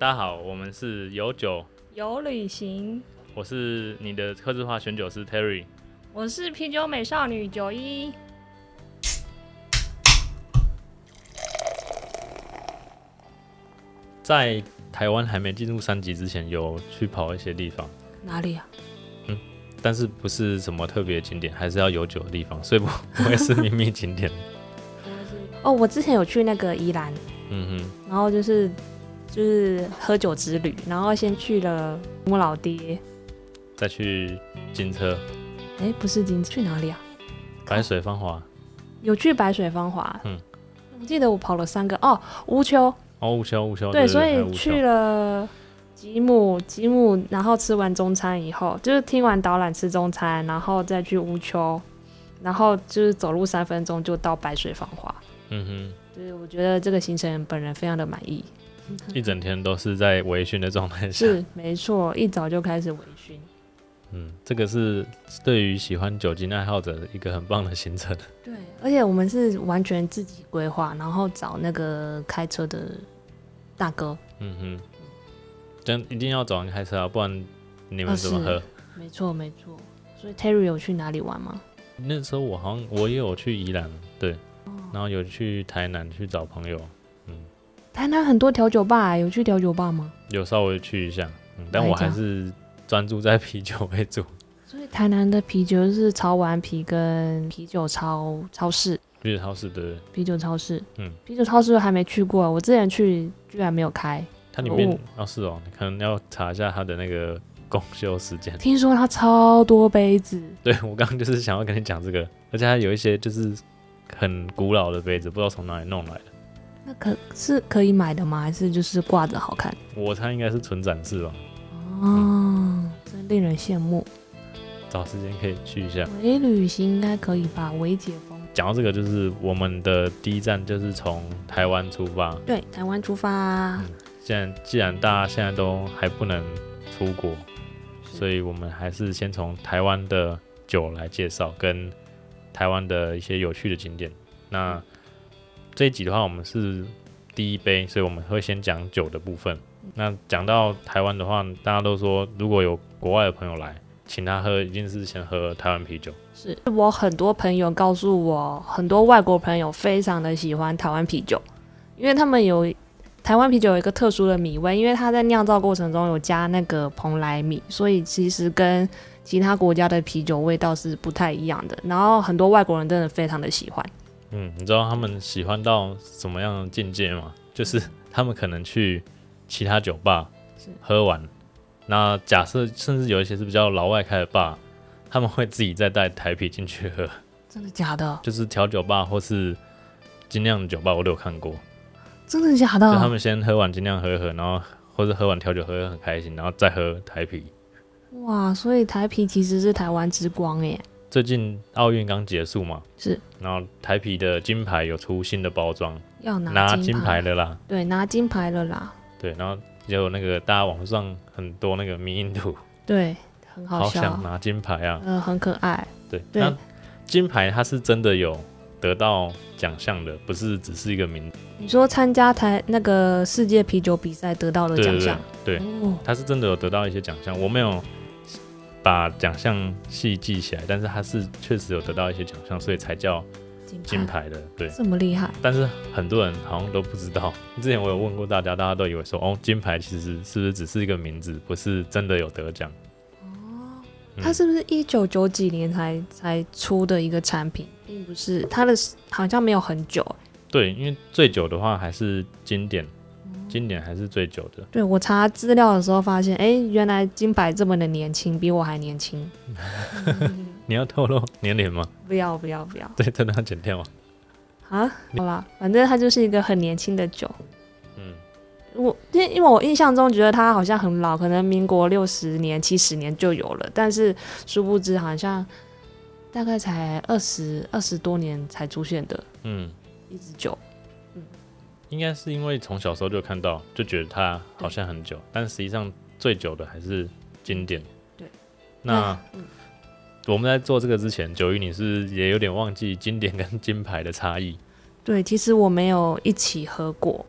大家好，我们是有酒，有旅行，我是你的客制化选酒师 Terry。我是啤酒美少女九一。在台湾还没进入三级之前，有去跑一些地方，哪里啊？嗯但是不是什么特别景点，还是要有酒的地方，所以不不会是秘密景点。哦，我之前有去那个宜兰，嗯哼然后就是就是喝酒之旅，然后先去了木老爹，再去金车、哎，不是金，去哪里啊？白水芳华、有去白水芳华，嗯，我记得我跑了三个。哦，乌丘，哦，乌丘乌丘，对，所以去了吉姆，吉姆，然后吃完中餐以后，就是听完导览吃中餐，然后再去乌丘，然后就是走路三分钟就到白水芳华。嗯哼。就是我觉得这个行程本人非常的满意，哼，一整天都是在微醺的状态下。是没错，一早就开始微醺。嗯，这个是对于喜欢酒精爱好者的一个很棒的行程。对，而且我们是完全自己规划，然后找那个开车的大哥。嗯哼，这样一定要找人开车啊，不然你们怎么哦喝？没错，没错。所以 Terry 有去哪里玩吗？那时候我好像我也有去宜兰，对，哦然后有去台南去找朋友，台南很多调酒吧，有去调酒吧吗？有稍微去一下，嗯，但我还是专注在啤酒为主，所以台南的啤酒是潮玩啤跟啤酒超超市，啤酒超市的，啤酒超市。嗯，啤酒超市还没去过，我之前去居然没有开。它里面哦哦是哦，你可能要查一下它的那个公休时间。听说它超多杯子，对我刚刚就是想要跟你讲这个，而且它有一些就是很古老的杯子，不知道从哪里弄来的，那可是可以买的吗？还是就是挂着好看？我猜应该是纯展示吧，哦，真令人羡慕。找时间可以去一下。微旅行应该可以吧？微解封。讲到这个，就是我们的第一站就是从台湾出发。对，台湾出发。既然既然大家现在都还不能出国，所以我们还是先从台湾的酒来介绍，跟台湾的一些有趣的景点。那这一集的话，我们是第一杯，所以我们会先讲酒的部分。那讲到台湾的话，大家都说如果有国外的朋友来，请他喝，一定是先喝台湾啤酒。是我很多朋友告诉我，很多外国朋友非常的喜欢台湾啤酒，因为他们有台湾啤酒有一个特殊的米味，因为它在酿造过程中有加那个蓬莱米，所以其实跟其他国家的啤酒味道是不太一样的。然后很多外国人真的非常的喜欢。嗯，你知道他们喜欢到什么样的境界吗？就是他们可能去其他酒吧喝完，那假设甚至有一些是比较老外开的吧，他们会自己再带台啤进去喝，真的假的？就是调酒吧或是精酿酒吧，我都有看过。真的假的？就他们先喝完精酿喝一喝，然后或者喝完调酒喝得很开心，然后再喝台啤。哇，所以台啤其实是台湾之光耶。最近奥运刚结束嘛，是，然后台啤的金牌有出新的包装，要拿拿金金牌的啦。对，拿金牌了啦。对，然后也有那个大家网上很多那个迷因图，对，很好好，想拿金牌啊！呃，很可爱。对，對那金牌它是真的有得到奖项的，不是只是一个名。你说参加台那个世界啤酒比赛得到的对对对奖项，对，哦，它是真的有得到一些奖项，我没有把奖项系记起来，但是他是确实有得到一些奖项，所以才叫金金牌的。对，这么厉害，但是很多人好像都不知道。之前我有问过大家，大家都以为说，哦，金牌其实是不是只是一个名字，不是真的有得奖？哦它是不是一九九几年才才出的一个产品，并不是它的好像没有很久。对，因为最久的话还是经典，经典还是最久的。对我查资料的时候发现，哎，原来金白这么的年轻，比我还年轻。你要透露年龄吗？不要不要不要对，真的要剪掉吗？啊！好啦，反正它就是一个很年轻的酒。嗯，我因为因为我印象中觉得它好像很老，可能民国六十年、七十年就有了，但是殊不知好像大概才二十二十多年才出现的嗯，一支酒。应该是因为从小时候就看到，就觉得它好像很久，但实际上最久的还是经典。对，那嗯我们在做这个之前，九一你是是也有点忘记经典跟金牌的差异？对，其实我没有一起喝过。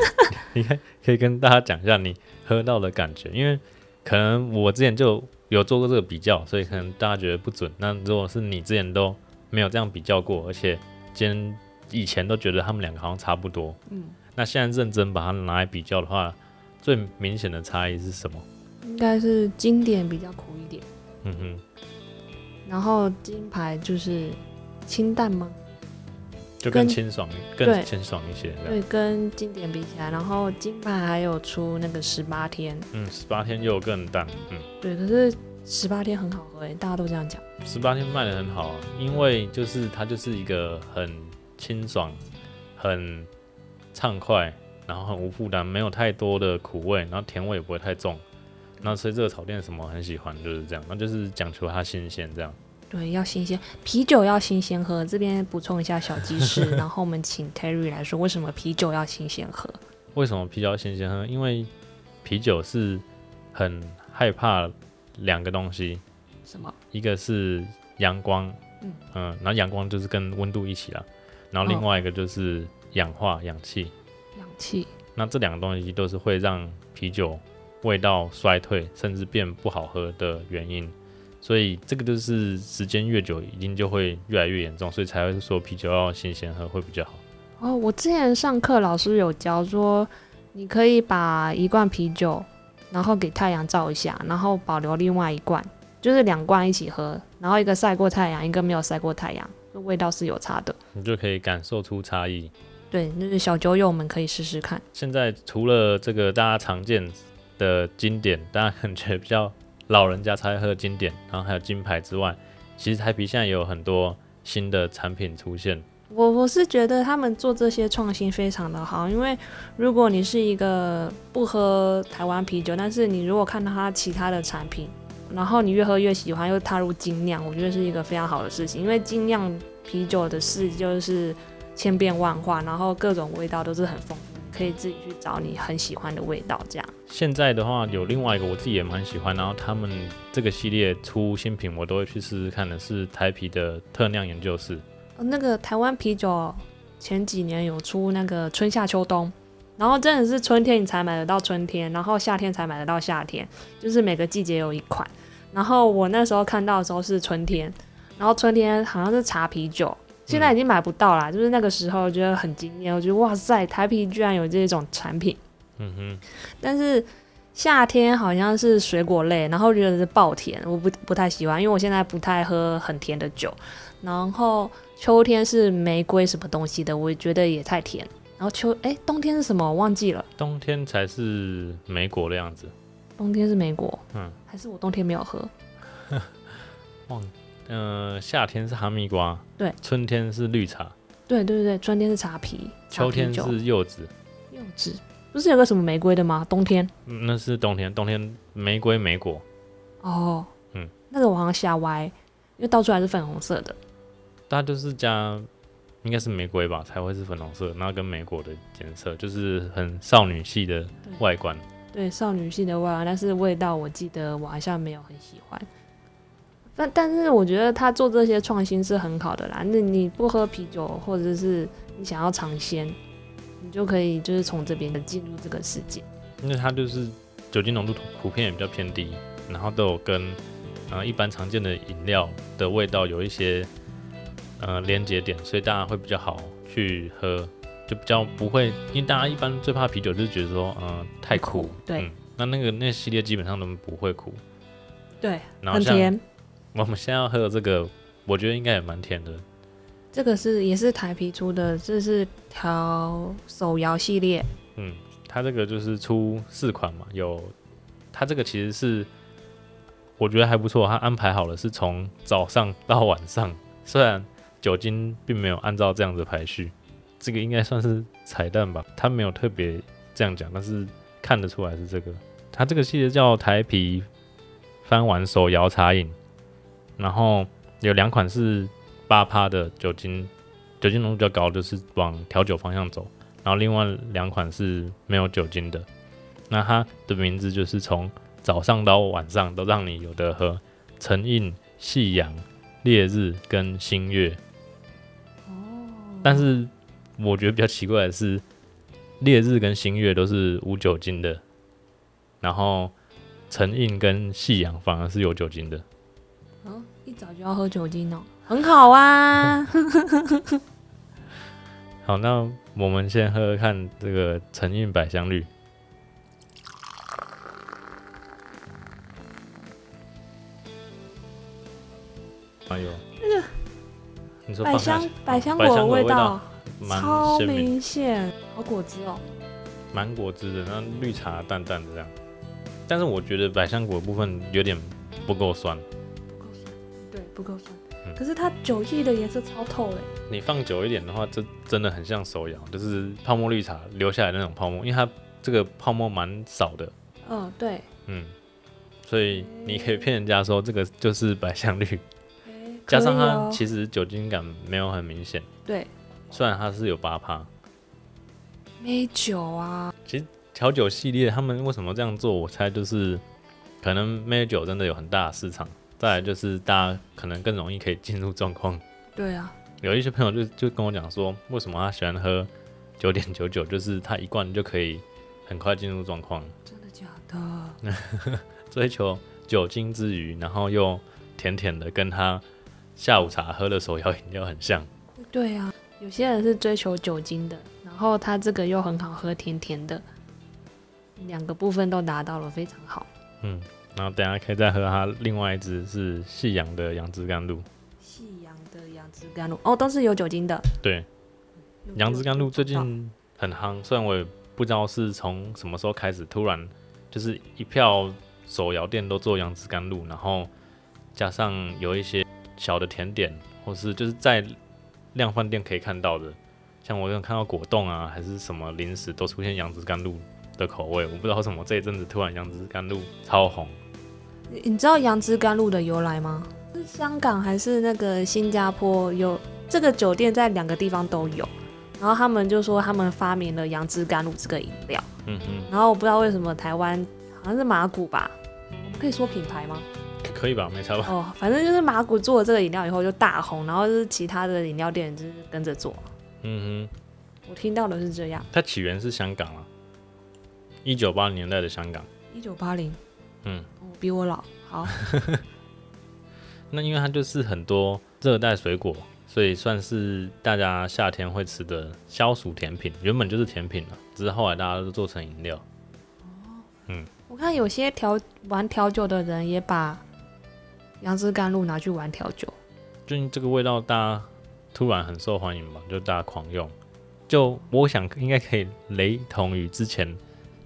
你看，可以跟大家讲一下你喝到的感觉，因为可能我之前就有做过这个比较，所以可能大家觉得不准。那如果是你之前都没有这样比较过，而且今天以前都觉得他们两个好像差不多，嗯，那现在认真把它拿来比较的话，最明显的差异是什么？应该是经典比较苦一点，嗯哼，然后金牌就是清淡吗？就更清爽，更清爽一些。对，跟经典比起来，然后金牌还有出那个十八天，嗯，十八天又更淡，嗯，对，可是十八天很好喝诶，大家都这样讲。十八天卖的很好啊，因为就是它就是一个很清爽、很畅快，然后很无负担，没有太多的苦味，然后甜味也不会太重。那所以这个炒店什么很喜欢就是这样，那就是讲求它新鲜这样。对，要新鲜，啤酒要新鲜喝。这边补充一下小知识，然后我们请 Terry 来说，为什么啤酒要新鲜喝？为什么啤酒要新鲜喝？因为啤酒是很害怕两个东西，什么？一个是阳光，嗯嗯，然后阳光就是跟温度一起啦，然后另哦外一个就是氧化氧气，氧气。那这两个东西都是会让啤酒味道衰退，甚至变不好喝的原因。所以这个就是时间越久，一定就会越来越严重，所以才会说啤酒要新鲜喝会比较好。哦，我之前上课老师有教说，你可以把一罐啤酒，然后给太阳照一下，然后保留另外一罐，就是两罐一起喝，然后一个晒过太阳，一个没有晒过太阳，这味道是有差的。你就可以感受出差异。对，那是小酒友们可以试试看。现在除了这个大家常见的经典，大家感觉比较老人家才会喝的经典，然后还有金牌之外，其实台啤现在也有很多新的产品出现。我我是觉得他们做这些创新非常的好，因为如果你是一个不喝台湾啤酒，但是你如果看到他其他的产品，然后你越喝越喜欢，又踏入精酿，我觉得是一个非常好的事情。因为精酿啤酒的事就是千变万化，然后各种味道都是很丰富，可以自己去找你很喜欢的味道。这样，现在的话，有另外一个我自己也蛮喜欢，然后他们这个系列出新品，我都会去试试看的，是台啤的特酿研究室。哦那个台湾啤酒前几年有出那个春夏秋冬，然后真的是春天你才买得到春天，然后夏天才买得到夏天，就是每个季节有一款。然后我那时候看到的时候是春天，然后春天好像是茶啤酒，现在已经买不到啦。就是那个时候觉得很惊艳，我觉得哇塞，台啤居然有这种产品。嗯哼，但是夏天好像是水果类，然后觉得是爆甜，我不不太喜欢，因为我现在不太喝很甜的酒。然后秋天是玫瑰什么东西的，我觉得也太甜。然后秋哎，冬天是什么？我忘记了。冬天才是莓果的样子。冬天是莓果，嗯，还是我冬天没有喝？忘呃，夏天是哈密瓜，对，春天是绿茶，对对对，春天是茶皮，茶秋天是柚子，柚子，不是有个什么玫瑰的吗？冬天嗯那是冬天，冬天玫瑰莓果。哦，嗯，那个我好像瞎歪，因为倒出来是粉红色的。它就是加应该是玫瑰吧，才会是粉红色，然后跟莓果的颜色就是很少女系的外观。对少女系的味道，但是味道我记得我好像没有很喜欢。但但是我觉得他做这些创新是很好的啦。那你不喝啤酒，或者是你想要尝鲜，你就可以就是从这边进入这个世界。因为它就是酒精浓度普遍也比较偏低，然后都有跟呃一般常见的饮料的味道有一些呃连接点，所以大家会比较好去喝，就比较不会，因为大家一般最怕啤酒就是觉得说嗯、呃太苦，对。嗯，那那个那个系列基本上都不会苦，对，然后像很甜。我们现在要喝的这个，我觉得应该也蛮甜的，这个是也是台啤出的，这是调手摇系列。嗯，它这个就是出四款嘛，有它这个其实是我觉得还不错，它安排好了是从早上到晚上，虽然酒精并没有按照这样子排序，这个应该算是彩蛋吧，他没有特别这样讲，但是看得出来是这个。它这个系列叫台啤翻玩手摇茶饮，然后有两款是八趴的酒精，酒精浓度比较高，就是往调酒方向走。然后另外两款是没有酒精的。那它的名字就是从早上到晚上都让你有的喝，晨印、夕阳、烈日跟新月。哦，但是我觉得比较奇怪的是，烈日跟星月都是无酒精的，然后陈印跟夕阳反而是有酒精的。哦，一早就要喝酒精哦，很好啊。好，那我们先喝喝看这个陈印百香绿。哎呦，那个你说百香百香果的味道蛮超明，显，好果汁哦。蛮果汁的，那绿茶淡淡的这样。但是我觉得百香果的部分有点不够酸，不够酸，对，不够酸。嗯可是它酒液的颜色超透嘞，你放久一点的话，这真的很像手摇，就是泡沫绿茶留下来的那种泡沫，因为它这个泡沫蛮少的，嗯，对。嗯，所以你可以骗人家说这个就是百香绿，诶加上它其实酒精感没有很明显，对虽然它是有八趴。美酒啊，其实调酒系列他们为什么这样做？我猜就是可能美酒真的有很大的市场，再来就是大家可能更容易可以进入状况。对啊，有一些朋友就就跟我讲说，为什么他喜欢喝九点九九，就是他一罐就可以很快进入状况，真的假的？追求酒精之余，然后又甜甜的，跟他下午茶喝的手摇饮料很像。对啊，有些人是追求酒精的，然后它这个又很好喝，甜甜的，两个部分都达到了，非常好。嗯，然后等下可以再喝它另外一支是细阳的杨枝甘露。细阳的杨枝甘露哦，都是有酒精的。对，杨枝甘露最近很夯，虽然我也不知道是从什么时候开始，突然就是一票手摇店都做杨枝甘露，然后加上有一些小的甜点，或是就是在量贩店可以看到的，像我有看到果冻啊，还是什么零食都出现杨枝甘露的口味，我不知道为什么这一阵子突然杨枝甘露超红。你你知道杨枝甘露的由来吗？是香港还是那个新加坡有这个酒店在两个地方都有，然后他们就说他们发明了杨枝甘露这个饮料，嗯嗯，然后我不知道为什么台湾好像是马古吧，我们可以说品牌吗？可可以吧？没差吧？哦，反正就是麻古做了这个饮料以后就大红，然后就是其他的饮料店就是跟着做，嗯哼。我听到的是这样。它起源是香港啊，一九八零年代的香港。一九八零，嗯，哦比我老，好，那因为它就是很多热带水果，所以算是大家夏天会吃的消暑甜品。原本就是甜品了，只是后来大家都做成饮料。哦。嗯我看有些调玩调酒的人也把杨枝甘露拿去玩调酒。最近这个味道大家突然很受欢迎吧，就大家狂用。就我想应该可以雷同于之前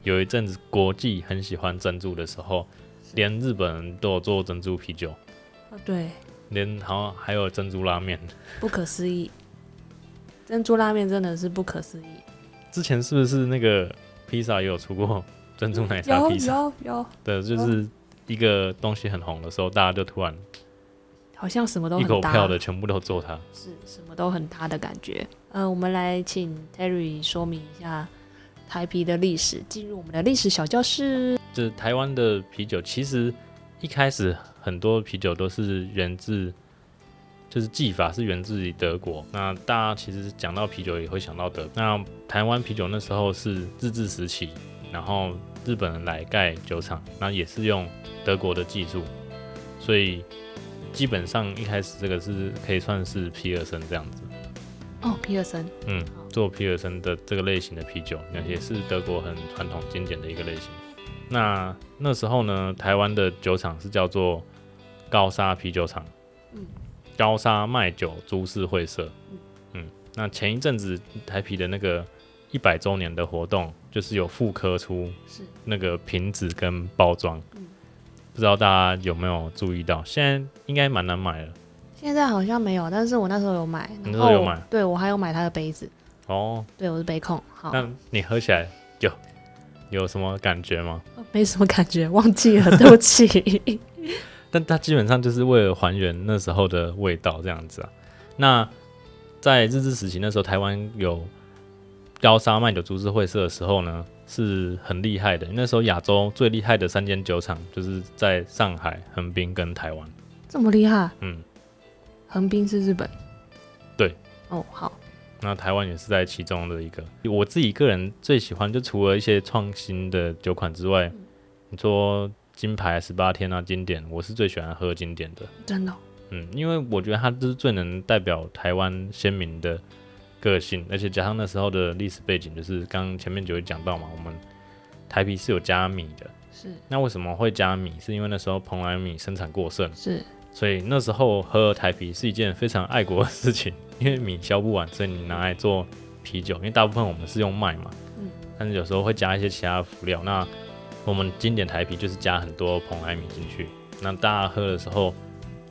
有一阵子国际很喜欢珍珠的时候，连日本人都有做珍珠啤酒，啊，对，连好像还有珍珠拉面。不可思议，珍珠拉面真的是不可思议。之前是不是那个披萨也有出过珍珠奶茶有披萨？有有，对，就是一个东西很红的时候，大家就突然好像什么都一口，票的全部都做它。是什么都很搭的感觉。呃，我们来请 Terry 说明一下台啤的历史，进入我们的历史小教室。就是台湾的啤酒，其实一开始很多啤酒都是源自，就是技法是源自于德国。那大家其实讲到啤酒也会想到德。那台湾啤酒那时候是日治时期，然后日本人来盖酒厂，那也是用德国的技术，所以基本上一开始这个是可以算是皮尔森这样子。哦，皮尔森，嗯，做皮尔森的这个类型的啤酒，那也是德国很传统经典的一个类型。那那时候呢，台湾的酒厂是叫做高沙啤酒厂，嗯高沙卖酒株式会社，嗯，那前一阵子台啤的那个一百周年的活动，就是有复刻出是那个瓶子跟包装，嗯不知道大家有没有注意到？现在应该蛮难买了现在好像没有，但是我那时候有买，你那时候有买对我还有买他的杯子，哦。对我是杯控，好，那你喝起来有有什么感觉吗？没什么感觉，忘记了，对不起。但它基本上就是为了还原那时候的味道这样子啊。那在日治时期那时候，台湾有高沙麦酒株式会社的时候呢，是很厉害的。那时候亚洲最厉害的三间酒厂就是在上海、横滨跟台湾。这么厉害，嗯，横滨是日本。对。哦，好，那台湾也是在其中的一个。我自己个人最喜欢，就除了一些创新的酒款之外，你说金牌十八天啊，经典，我是最喜欢喝经典的。真的，嗯，因为我觉得它就是最能代表台湾鲜明的个性，而且加上那时候的历史背景，就是刚刚前面就会讲到嘛，我们台啤是有加米的。是那为什么会加米？是因为那时候蓬莱米生产过剩，是，所以那时候喝台啤是一件非常爱国的事情，因为米销不完，所以你拿来做啤酒。因为大部分我们是用麦嘛，嗯，但是有时候会加一些其他的辅料。那我们经典台啤就是加很多蓬莱米进去，那大家喝的时候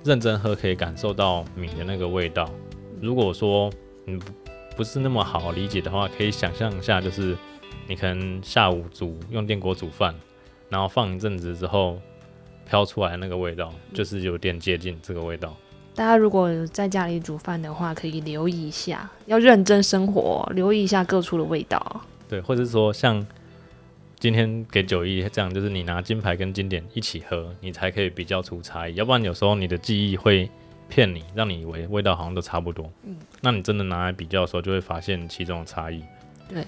认真喝，可以感受到米的那个味道。如果说你不不是那么好理解的话，可以想象一下，就是你可能下午煮用电锅煮饭，然后放一阵子之后飘出来那个味道，就是有点接近这个味道。大家如果在家里煮饭的话，可以留意一下，要认真生活，留意一下各处的味道。对，或者说像今天给九一这样，就是你拿金牌跟经典一起喝，你才可以比较出差异。要不然有时候你的记忆会骗你，让你以为味道好像都差不多。嗯，那你真的拿来比较的时候，就会发现其中的差异。对，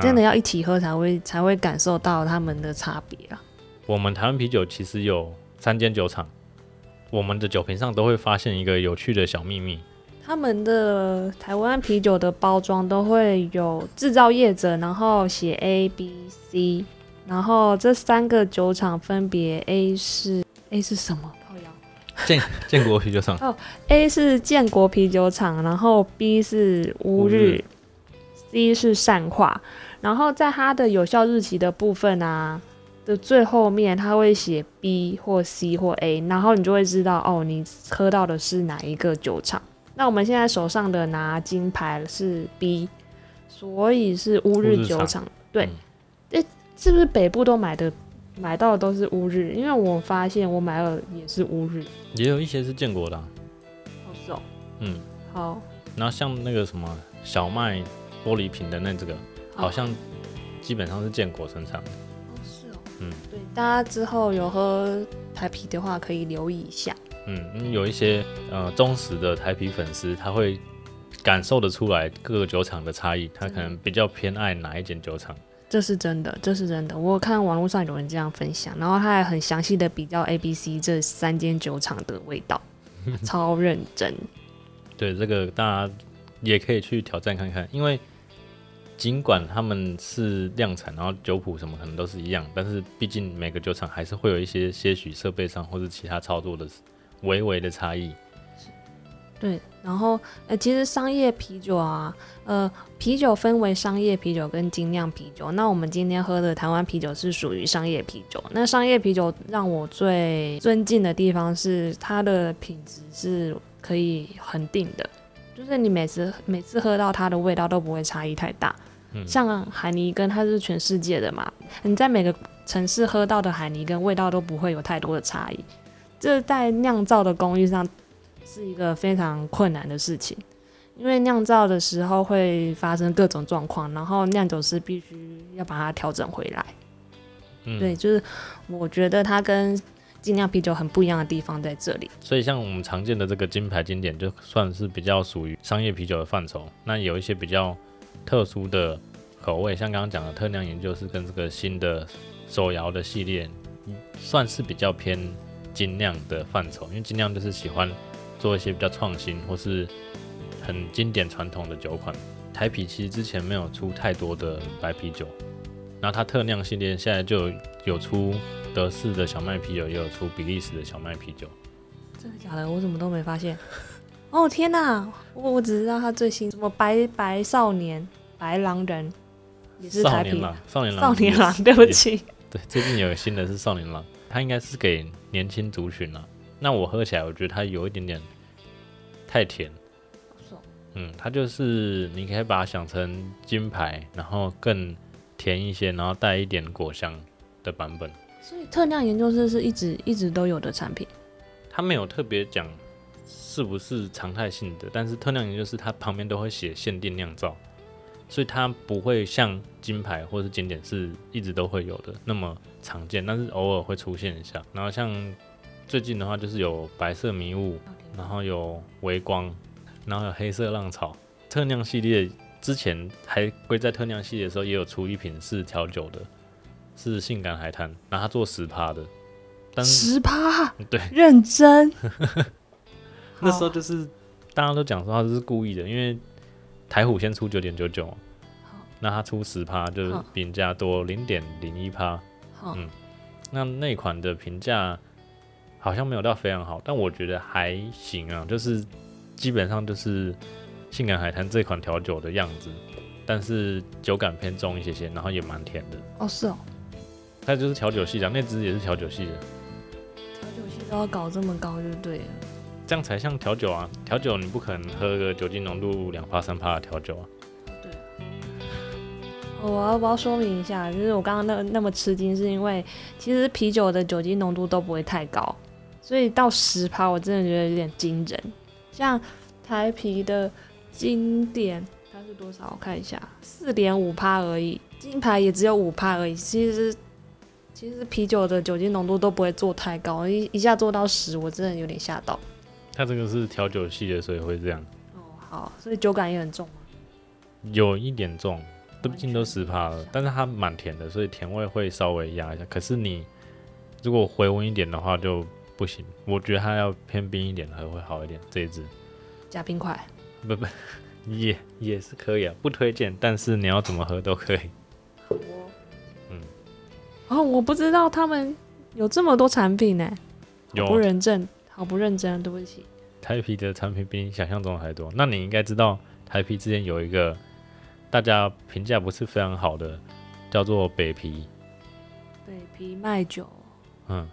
真的要一起喝才会才会感受到他们的差别啊。我们台湾啤酒其实有三间酒厂，我们的酒瓶上都会发现一个有趣的小秘密。他们的台湾啤酒的包装都会有制造业者，然后写 A、B、C，然后这三个酒厂分别 A 是 A 是什么？建建国啤酒厂，哦 A 是建国啤酒厂，然后 B 是乌乌日。日，C 是善化，然后在它的有效日期的部分啊的最后面，它会写 B 或 C 或 A，然后你就会知道哦，你喝到的是哪一个酒厂。那我们现在手上的拿金牌是 B，所以是乌日酒厂。对嗯。是不是北部都买的买到的都是乌日？因为我发现我买了也是乌日。也有一些是建国的啊、哦，是哦，嗯，好，然后像那个什么小麦玻璃瓶的那这个，好好像基本上是建国生产的。哦，是哦，嗯，对，大家之后有喝台啤的话，可以留意一下。嗯，嗯有一些呃忠实的台啤粉丝，他会感受得出来各个酒厂的差异，他可能比较偏爱哪一间酒厂。这是真的，这是真的。我有看网络上有人这样分享，然后他还很详细的比较 A、B、C 这三间酒厂的味道，超认真。对，这个大家也可以去挑战看看，因为尽管他们是量产，然后酒谱什么可能都是一样，但是毕竟每个酒厂还是会有一些些许设备上或者其他操作的微微的差异。对，然后呃，其实商业啤酒啊，呃，啤酒分为商业啤酒跟精酿啤酒。那我们今天喝的台湾啤酒是属于商业啤酒。那商业啤酒让我最尊敬的地方是它的品质是可以恒定的，就是你每次每次喝到它的味道都不会差异太大。嗯像海尼根它是全世界的嘛，你在每个城市喝到的海尼根味道都不会有太多的差异。这在酿造的工艺上是一个非常困难的事情，因为酿造的时候会发生各种状况，然后酿酒师必须要把它调整回来。嗯，对，就是我觉得它跟精酿啤酒很不一样的地方在这里。所以像我们常见的这个金牌经典，就算是比较属于商业啤酒的范畴。那有一些比较特殊的口味，像刚刚讲的特酿研究是跟这个新的手摇的系列，嗯算是比较偏精酿的范畴。因为精酿就是喜欢做一些比较创新或是很经典传统的酒款。台啤其实之前没有出太多的白啤酒，然后它特酿系列现在就有有出德式的小麦啤酒，也有出比利时的小麦啤酒。真的假的？我怎么都没发现。哦天哪！我我只知道它最新什么白白少年、白狼人，也是台啤少年郎，少年郎，少年郎。对不起，对，最近有新的是少年郎，它应该是给年轻族群了。那我喝起来，我觉得它有一点点太甜。嗯，它就是你可以把它想成金牌，然后更甜一些，然后带一点果香的版本。所以特酿研究室是一直一直都有的产品。它没有特别讲是不是常态性的，但是特酿研究室它旁边都会写限定酿造，所以它不会像金牌或是经典是一直都会有的那么常见，但是偶尔会出现一下。然后像最近的话，就是有白色迷雾，然后有微光，然后有黑色浪潮，特酿系列之前还归在特酿系列的时候，也有出一瓶是调酒的，是性感海滩，然后它做十趴的，但是十趴，对，认真。那时候就是大家都讲说他是故意的，因为台虎先出九点九九，那他出十趴，就是好。比人家多零点零一趴。好。嗯。那那款的评价好像没有到非常好，但我觉得还行啊，就是基本上就是性感海滩这款调酒的样子，但是酒感偏重一些些，然后也蛮甜的。哦是哦，它就是调酒系的，那支也是调酒系的，调酒系都要搞这么高就对了。这样才像调酒啊。调酒你不可能喝个酒精浓度两帕三帕的调酒啊。对。哦我要不要说明一下，就是我刚刚那那么吃惊，是因为其实啤酒的酒精浓度都不会太高，所以到十趴我真的觉得有点惊人。像台啤的经典，它是多少？我看一下，四点五趴而已，金牌也只有五趴而已。其实其实啤酒的酒精浓度都不会做太高，一一下做到十，我真的有点吓到。它这个是调酒系的，所以会这样，哦，好，所以酒感也很重吗？有一点重，毕竟都十趴了，但是它蛮甜的，所以甜味会稍微压一下。可是你如果回温一点的话就不行，我觉得它要偏冰一点喝会好一点。这一支加冰块。不不 也也是可以啊，不推荐，但是你要怎么喝都可以。好哦。嗯。哦，我不知道他们有这么多产品呢，有不认真，好不认真，对不起。台啤的产品比你想象中的还多，那你应该知道台啤之前有一个大家评价不是非常好的，叫做北啤。北啤卖酒嗯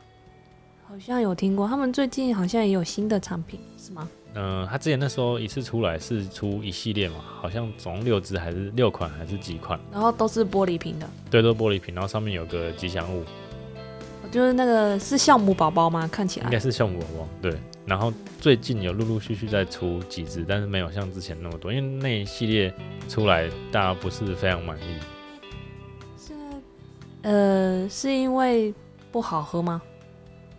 好像有听过，他们最近好像也有新的产品，是吗？嗯、呃，他之前那时候一次出来是出一系列嘛，好像总共六支还是六款还是几款？然后都是玻璃瓶的，对，都是玻璃瓶，然后上面有个吉祥物，就是那个是酵母宝宝吗？看起来应该是酵母宝宝。对，然后最近有陆陆续续在出几支，但是没有像之前那么多，因为那一系列出来大家不是非常满意。是呃，是因为不好喝吗？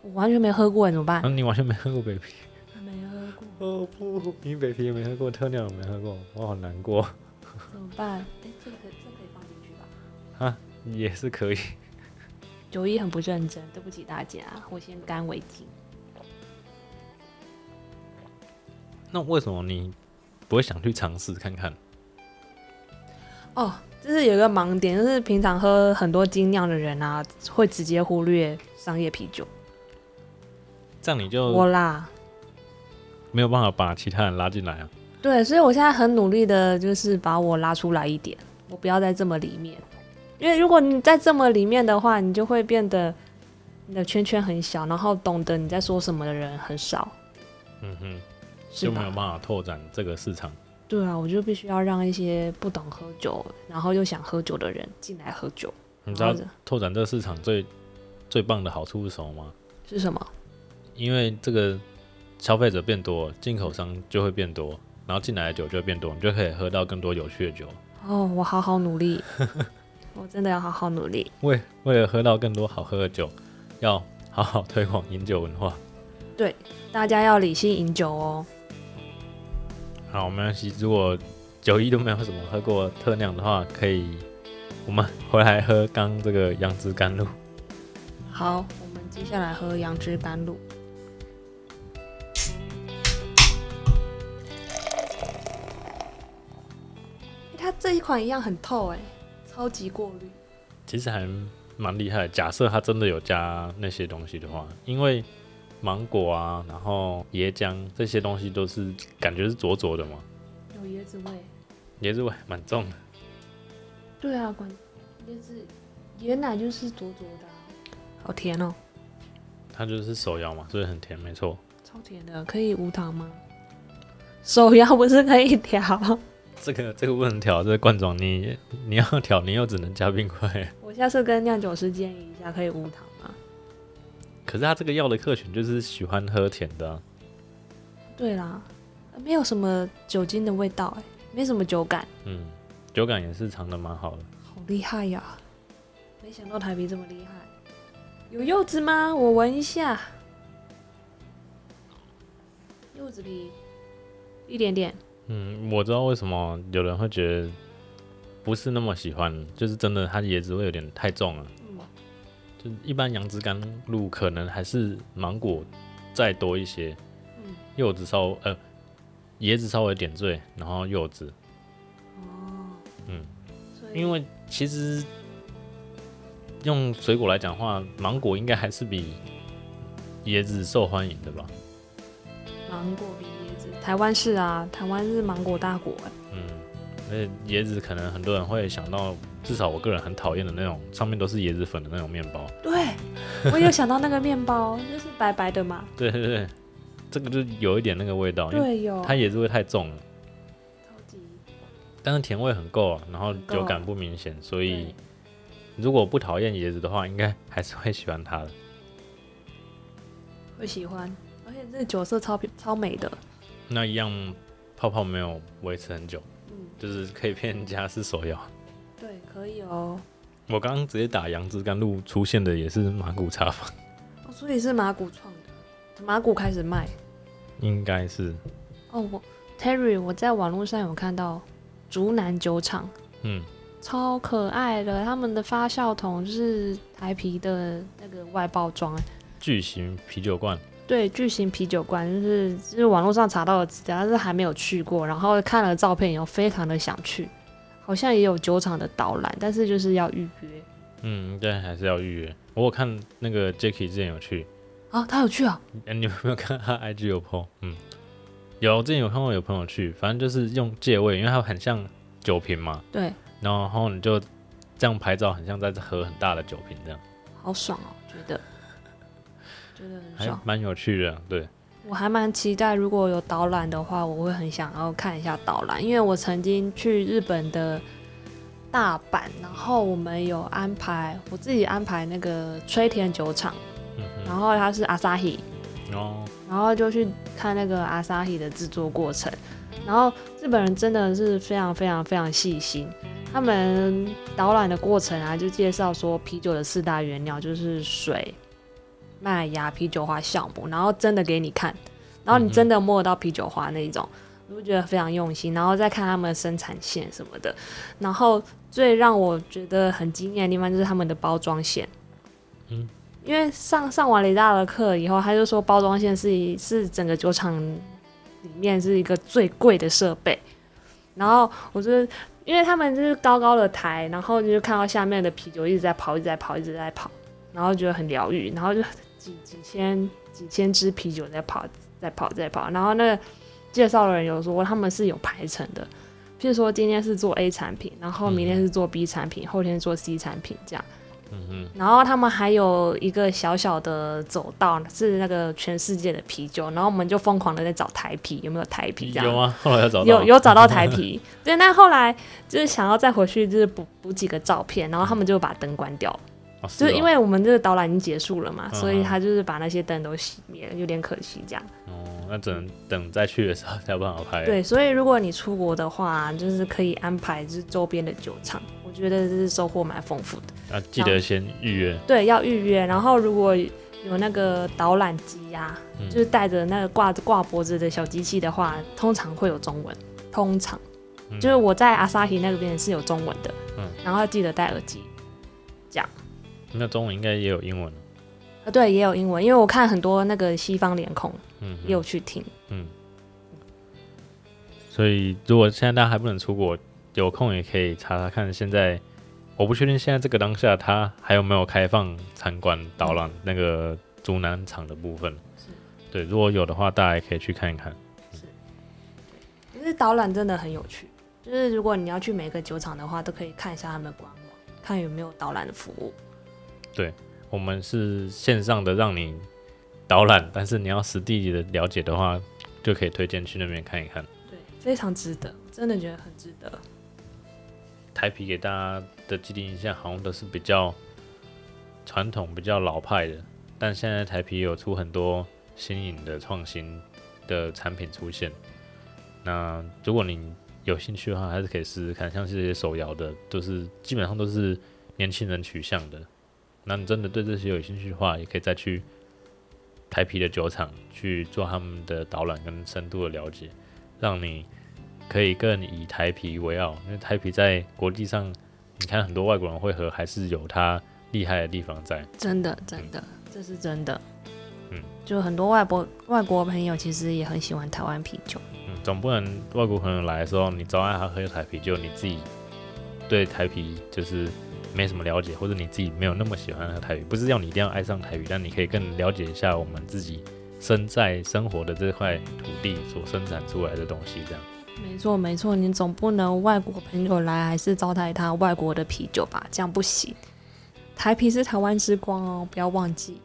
我完全没喝过，怎么办你完全没喝过北啤？没喝过，哦不，你北啤也没喝过，特酿也没喝过，我好难过。怎么办？哎，这个可这可以放进去吧？啊也是可以。九一很不认真，对不起大家，我先干为敬。那为什么你不会想去尝试看看？哦，就是有一个盲点，就是平常喝很多精酿的人啊，会直接忽略商业啤酒。这样你就我啦，没有办法把其他人拉进来啊。对，所以我现在很努力的，就是把我拉出来一点，我不要在这么里面。因为如果你在这么里面的话，你就会变得你的圈圈很小，然后懂得你在说什么的人很少，嗯哼，就没有？办法拓展这个市场。对啊，我就必须要让一些不懂喝酒，然后又想喝酒的人进来喝酒。你知道拓展这个市场最最棒的好处是什么吗？是什么？因为这个消费者变多，进口商就会变多，然后进来的酒就会变多，你就可以喝到更多有趣的酒。哦，我好好努力，我真的要好好努力。为为了喝到更多好喝的酒，要好好推广饮酒文化。对大家要理性饮酒哦。好，没关系。如果酒一都没有什么喝过特酿的话，可以我们回来喝刚这个杨枝甘露。好，我们接下来喝杨枝甘露。它这一款一样很透哎，超级过滤。其实还蛮厉害的。假设它真的有加那些东西的话，因为芒果啊，然后椰浆这些东西都是感觉是浊浊的嘛，有椰子味。椰子味蛮重的。对啊，管椰子椰奶就是浊浊的、啊，好甜哦，它就是手摇嘛，所以很甜，没错。超甜的，可以无糖吗？手摇不是可以调？这个这个不能调，这个罐装你你要调，你又只能加冰块。我下次跟酿酒师建议一下，可以无糖吗？可是他这个药的客群就是喜欢喝甜的啊、对啦，没有什么酒精的味道哎，没什么酒感，嗯，酒感也是尝的蛮好的。好厉害呀！没想到台啤这么厉害。有柚子吗？我闻一下。柚子皮，一点点，嗯，我知道为什么有人会觉得不是那么喜欢，就是真的它椰子味有点太重了。嗯。就一般杨枝甘露可能还是芒果再多一些，嗯。柚子稍呃椰子稍微点缀，然后柚子，哦，嗯，因为其实用水果来讲的话，芒果应该还是比椰子受欢迎的吧？芒果比台湾是啊，台湾是芒果大国哎。嗯，而且椰子可能很多人会想到，至少我个人很讨厌的那种，上面都是椰子粉的那种面包。对，我有想到那个面包，就是白白的嘛。对对对，这个就有一点那个味道，对，有它椰子味太重了，超级但是甜味很够啊，然后酒感不明显，所以如果不讨厌椰子的话，应该还是会喜欢它的。会喜欢，而且这个酒色超超美的。那一样泡泡没有维持很久，嗯，就是可以骗人家是手摇。对，可以哦。我刚刚直接打杨枝甘露出现的也是马古茶坊，哦所以是马古创的，马古开始卖。应该是，哦，我 Terry，我在网络上有看到竹南酒厂，嗯，超可爱的，他们的发酵桶是台啤的那个外包装，哎巨型啤酒罐，对，巨型啤酒罐，就是就是网络上查到的资料，但是还没有去过，然后看了照片以后非常的想去，好像也有酒厂的导览，但是就是要预约。嗯，对还是要预约。我有看那个 Jacky 之前有去，啊，他有去啊？哎、你有没有看他 IG 有 po？嗯，有，之前有看过有朋友去，反正就是用借位，因为它很像酒瓶嘛，对，然后你就这样拍照，很像在喝很大的酒瓶这样，好爽哦，觉得觉得很还爽。蛮有趣的。对，我还蛮期待，如果有导览的话，我会很想要看一下导览，因为我曾经去日本的大阪，然后我们有安排我自己安排那个吹田酒厂，嗯然后它是 Asahi，哦，然后就去看那个 Asahi 的制作过程，然后日本人真的是非常非常非常细心。他们导览的过程啊，就介绍说啤酒的四大原料就是水、麦芽、啤酒花、酵母，然后真的给你看，然后你真的摸得到啤酒花那一种，我就觉得非常用心。然后再看他们的生产线什么的，然后最让我觉得很惊艳的地方就是他们的包装线。嗯，因为上上完雷大的课以后，他就说包装线是一是整个酒厂里面是一个最贵的设备。然后我就因为他们就是高高的台，然后就看到下面的啤酒一直在跑，一直在跑，一直在跑，然后觉得很疗愈，然后就几几千几千支啤酒在跑，在跑，在跑。然后那个介绍的人有说他们是有排程的，譬如说今天是做 A 产品，然后明天是做 B 产品，后天做 C 产品这样。嗯哼，然后他们还有一个小小的走道，是那个全世界的啤酒，然后我们就疯狂的在找台啤，有没有台啤这样？有啊？后来有找到，有有找到台啤，对，那后来就是想要再回去，就是补补几个照片，然后他们就把灯关掉，哦，就是哦因为我们这个导览已经结束了嘛，嗯所以他就是把那些灯都熄灭了，有点可惜这样。哦，那只能等再去的时候才有办法拍。，对，所以如果你出国的话，就是可以安排就是周边的酒厂，我觉得这是收获蛮丰富的。啊，记得先预约。对，要预约，然后如果有那个导览机呀、嗯就是带着那个挂挂脖子的小机器的话，通常会有中文。通常嗯就是我在阿萨希那边是有中文的，嗯然后记得戴耳机。那中文应该也有英文。啊，对，也有英文，因为我看很多那个西方脸孔嗯，也有去听。嗯。所以如果现在大家还不能出国，有空也可以查查看。现在我不确定现在这个当下它还有没有开放参观导览那个竹南厂的部分。对，如果有的话，大家也可以去看一看。是其实导览真的很有趣，就是如果你要去每个酒厂的话，都可以看一下他们的官网，看有没有导览的服务。我们是线上的让你导览，但是你要实地的了解的话，就可以推荐去那边看一看。对，非常值得，真的觉得很值得。台皮给大家的既定印象好像都是比较传统、比较老派的，但现在台皮有出很多新颖的创新的产品出现。那如果你有兴趣的话，还是可以试试看，像是这些手摇的，都是基本上都是年轻人取向的。那你真的对这些有兴趣的话，也可以再去台啤的酒厂去做他们的导览跟深度的了解，让你可以更以台啤为傲，因为台啤在国际上，你看很多外国人会喝，还是有它厉害的地方在。真的真的，这是真的。嗯，就很多外国外国朋友其实也很喜欢台湾啤酒。嗯，总不能外国朋友来的时候，你招待他喝台啤，酒你自己对台啤就是没什么了解，或者你自己没有那么喜欢喝台语，不是要你一定要爱上台语，但你可以更了解一下我们自己身在生活的这块土地所生产出来的东西，这样。没错没错，你总不能外国朋友来还是招待他外国的啤酒吧？这样不行。台啤是台湾之光哦，不要忘记。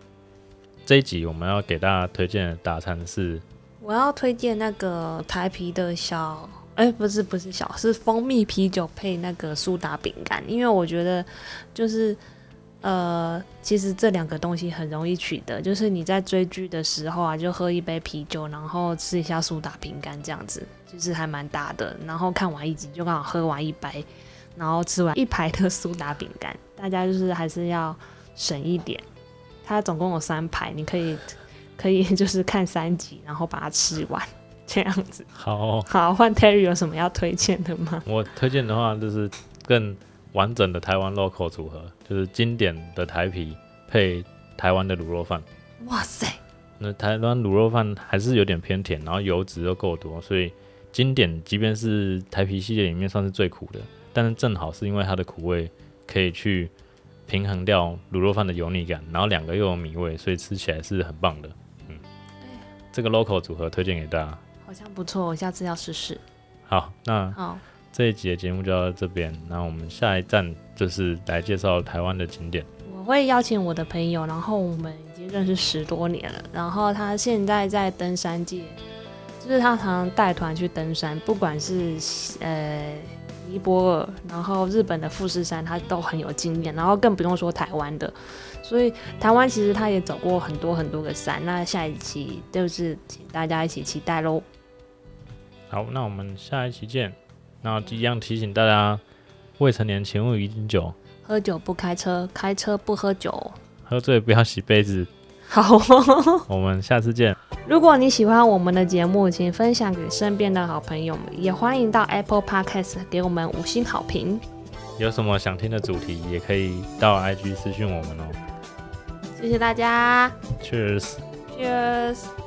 这一集我们要给大家推荐的大餐是，我要推荐那个台啤的小，哎、不是不是小，是蜂蜜啤酒配那个苏打饼干，因为我觉得就是呃，其实这两个东西很容易取得，就是你在追剧的时候啊，就喝一杯啤酒，然后吃一下苏打饼干这样子，就是还蛮搭的。然后看完一集就刚好喝完一杯，然后吃完一排的苏打饼干，大家就是还是要省一点。它总共有三排，你可以 可以就是看三集，然后把它吃完，这样子。好，好，换 Terry 有什么要推荐的吗？我推荐的话就是更完整的台湾 local 组合，就是经典的台皮配台湾的卤肉饭。哇塞，那台湾卤肉饭还是有点偏甜，然后油脂又够多，所以经典即便是台皮系列里面算是最苦的，但是正好是因为它的苦味可以去平衡掉卤肉饭的油腻感，然后两个又有米味，所以吃起来是很棒的。嗯，这个 local 组合推荐给大家。好像不错，我下次要试试。好，那好，这一集的节目就到这边，那我们下一站就是来介绍台湾的景点。我会邀请我的朋友，然后我们已经认识十多年了，然后他现在在登山界，就是他常常带团去登山，不管是呃尼泊尔，然后日本的富士山，他都很有经验，然后更不用说台湾的，所以台湾其实他也走过很多很多个山，那下一期就是请大家一起期待喽。好，那我们下一期见。那一样提醒大家，未成年请勿饮酒，喝酒不开车，开车不喝酒。喝醉不要洗杯子。好，我们下次见。如果你喜欢我们的节目，请分享给身边的好朋友们，也欢迎到 Apple Podcast 给我们五星好评。有什么想听的主题，也可以到 IG 私讯我们哦。谢谢大家 Cheers。，Cheers。